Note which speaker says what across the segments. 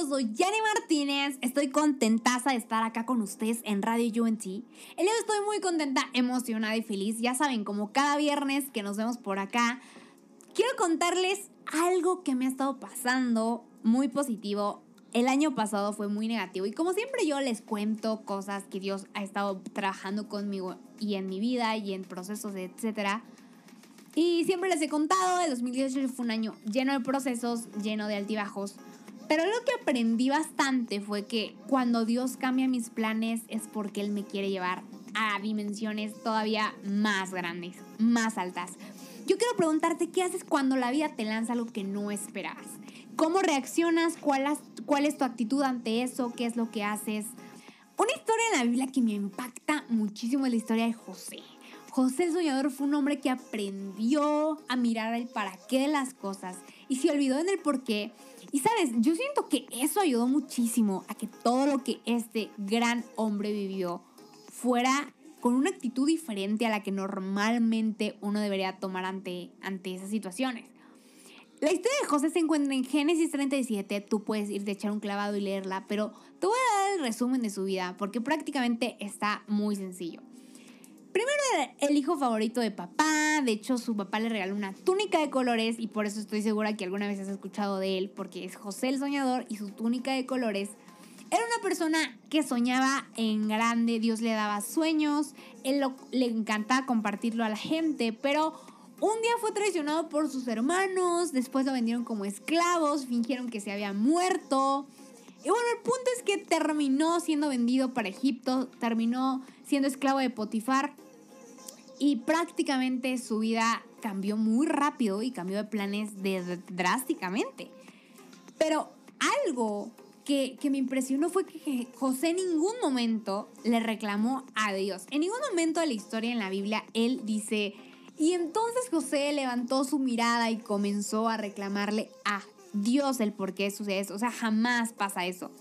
Speaker 1: yo soy Yanni Martínez. Estoy contentaza de estar acá con ustedes en Radio UNT. El día estoy muy contenta, emocionada y feliz. Ya saben, como cada viernes que nos vemos por acá, quiero contarles algo que me ha estado pasando muy positivo. El año pasado fue muy negativo y como siempre yo les cuento cosas que Dios ha estado trabajando conmigo y en mi vida y en procesos, etcétera. Y siempre les he contado, el 2018 fue un año lleno de procesos, lleno de altibajos. Pero lo que aprendí bastante fue que cuando Dios cambia mis planes es porque Él me quiere llevar a dimensiones todavía más grandes, más altas. Yo quiero preguntarte qué haces cuando la vida te lanza algo que no esperabas. ¿Cómo reaccionas? ¿Cuál, ¿Cuál es tu actitud ante eso? ¿Qué es lo que haces? Una historia en la Biblia que me impacta muchísimo es la historia de José. José el soñador fue un hombre que aprendió a mirar el para qué de las cosas y se olvidó en el por qué. Y sabes, yo siento que eso ayudó muchísimo a que todo lo que este gran hombre vivió fuera con una actitud diferente a la que normalmente uno debería tomar ante, ante esas situaciones. La historia de José se encuentra en Génesis 37, tú puedes ir de echar un clavado y leerla, pero te voy a dar el resumen de su vida porque prácticamente está muy sencillo. Primero era el hijo favorito de papá, de hecho su papá le regaló una túnica de colores y por eso estoy segura que alguna vez has escuchado de él, porque es José el Soñador y su túnica de colores. Era una persona que soñaba en grande, Dios le daba sueños, él le encantaba compartirlo a la gente, pero un día fue traicionado por sus hermanos, después lo vendieron como esclavos, fingieron que se había muerto. Y bueno, el punto terminó siendo vendido para Egipto, terminó siendo esclavo de Potifar y prácticamente su vida cambió muy rápido y cambió de planes drásticamente. Pero algo que, que, me impresionó fue que José en ningún momento le reclamó a Dios. En ningún momento de la historia en la Biblia él dice, y entonces José levantó su mirada y comenzó a reclamarle a Dios el por qué sucede eso. O sea, jamás pasa eso.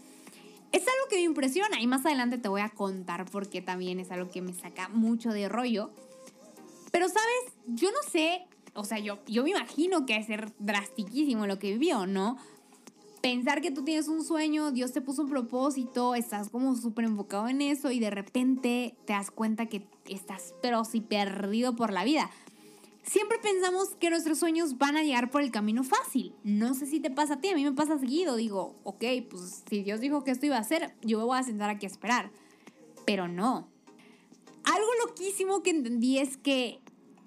Speaker 1: Es algo que me impresiona y más adelante te voy a contar porque también es algo que me saca mucho de rollo. Pero sabes, yo no sé, o sea, yo, yo me imagino que es ser drastiquísimo lo que vivió, ¿no? Pensar que tú tienes un sueño, Dios te puso un propósito, estás como súper enfocado en eso y de repente te das cuenta que estás pero sí perdido por la vida. Siempre pensamos que nuestros sueños van a llegar por el camino fácil. No sé si te pasa a ti, a mí me pasa seguido. Digo, ok, pues si Dios dijo que esto iba a hacer, yo me voy a sentar aquí a esperar. Pero no. Algo loquísimo que entendí es que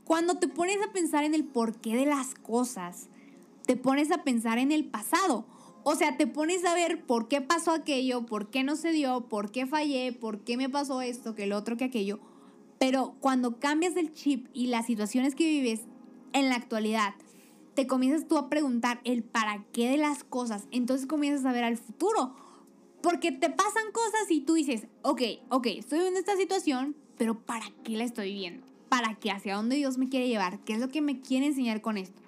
Speaker 1: cuando te pones a pensar en el porqué de las cosas, te pones a pensar en el pasado. O sea, te pones a ver por qué pasó aquello, por qué no se dio, por qué fallé, por qué me pasó esto, que el otro, que aquello pero cuando cambias el chip y las situaciones que vives en la actualidad, te comienzas tú a preguntar el para qué de las cosas, entonces comienzas a ver al futuro. Porque te pasan cosas y tú dices, ok, ok, estoy en esta situación, pero ¿para qué la estoy viviendo? ¿Para qué? ¿Hacia dónde Dios me quiere llevar? ¿Qué es lo que me quiere enseñar con esto?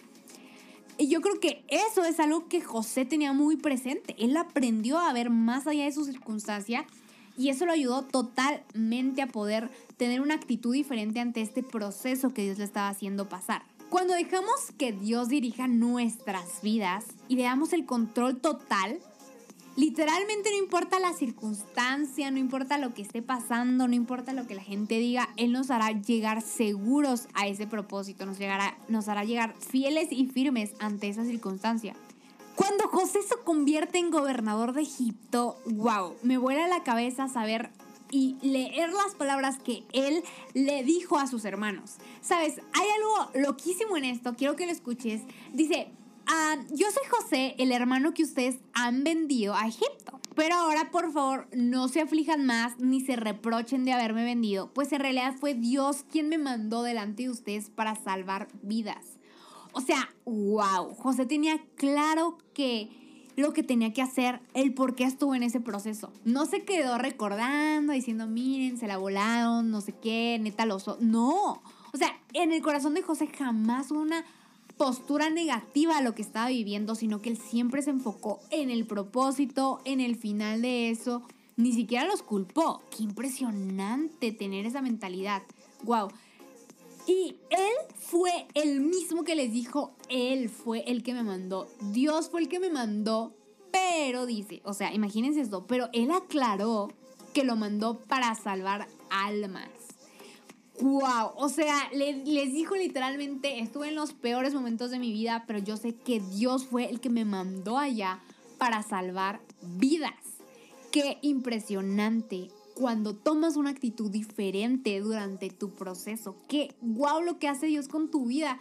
Speaker 1: Y yo creo que eso es algo que José tenía muy presente. Él aprendió a ver más allá de su circunstancia y eso lo ayudó totalmente a poder tener una actitud diferente ante este proceso que Dios le estaba haciendo pasar. Cuando dejamos que Dios dirija nuestras vidas y le damos el control total, literalmente no importa la circunstancia, no importa lo que esté pasando, no importa lo que la gente diga, Él nos hará llegar seguros a ese propósito, nos, llegará, nos hará llegar fieles y firmes ante esa circunstancia. Cuando José se convierte en gobernador de Egipto, wow, me vuela la cabeza saber y leer las palabras que él le dijo a sus hermanos. Sabes, hay algo loquísimo en esto, quiero que lo escuches. Dice, ah, yo soy José, el hermano que ustedes han vendido a Egipto. Pero ahora, por favor, no se aflijan más ni se reprochen de haberme vendido, pues en realidad fue Dios quien me mandó delante de ustedes para salvar vidas. O sea, wow, José tenía claro que lo que tenía que hacer, el por qué estuvo en ese proceso. No se quedó recordando, diciendo, miren, se la volaron, no sé qué, neta lo No, o sea, en el corazón de José jamás hubo una postura negativa a lo que estaba viviendo, sino que él siempre se enfocó en el propósito, en el final de eso. Ni siquiera los culpó. Qué impresionante tener esa mentalidad. Wow. Y él fue el mismo que les dijo, él fue el que me mandó. Dios fue el que me mandó Pero dice, o sea, imagínense esto, pero él aclaró que lo mandó para salvar almas. ¡Wow! O sea, les dijo literalmente, estuve en los peores momentos de mi vida, pero yo sé que Dios fue el que me mandó allá para salvar vidas. ¡Qué impresionante! Cuando tomas una actitud diferente durante tu proceso. ¡Qué guau lo que hace Dios con tu vida!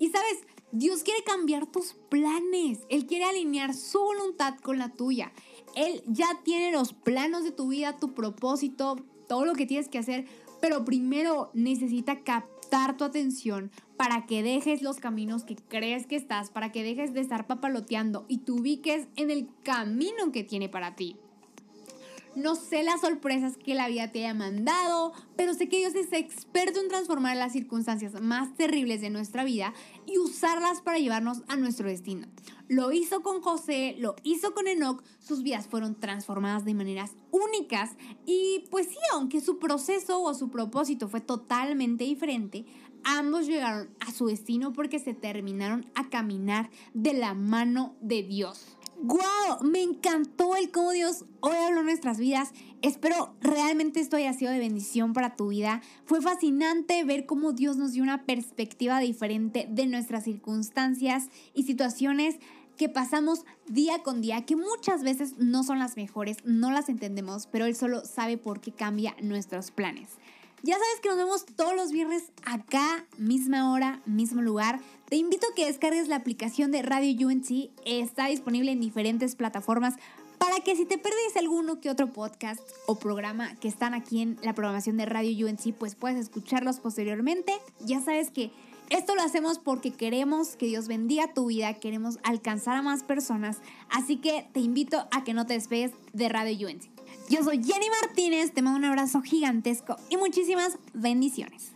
Speaker 1: Y sabes, Dios quiere cambiar tus planes. Él quiere alinear su voluntad con la tuya. Él ya tiene los planos de tu vida, tu propósito, todo lo que tienes que hacer pero primero necesita captar tu atención para que dejes los caminos que crees que estás, para que dejes de estar papaloteando y te ubiques en el camino que tiene para ti. No sé las sorpresas que la vida te haya mandado, pero sé que Dios es experto en transformar las circunstancias más terribles de nuestra vida y usarlas para llevarnos a nuestro destino. Lo hizo con José, lo hizo con Enoch, sus vidas fueron transformadas de maneras únicas y pues sí, aunque su proceso o su propósito fue totalmente diferente, ambos llegaron a su destino porque se terminaron a caminar de la mano de Dios. ¡Guau! Me encantó el cómo Dios hoy habló nuestras vidas. Espero realmente esto haya sido de bendición para tu vida. Fue fascinante ver cómo Dios nos dio una perspectiva diferente de nuestras circunstancias y situaciones que pasamos día con día, que muchas veces no son las mejores, no las entendemos, pero Él solo sabe por qué cambia nuestros planes. Ya sabes que nos vemos todos los viernes acá, misma hora, mismo lugar. Te invito a que descargues la aplicación de Radio UNC. Está disponible en diferentes plataformas para que si te perdiste alguno que otro podcast o programa que están aquí en la programación de Radio UNC, pues puedes escucharlos posteriormente. Ya sabes que esto lo hacemos porque queremos que Dios bendiga tu vida, queremos alcanzar a más personas. Así que te invito a que no te despegues de Radio UNC. Yo soy Jenny Martínez, te mando un abrazo gigantesco y muchísimas bendiciones.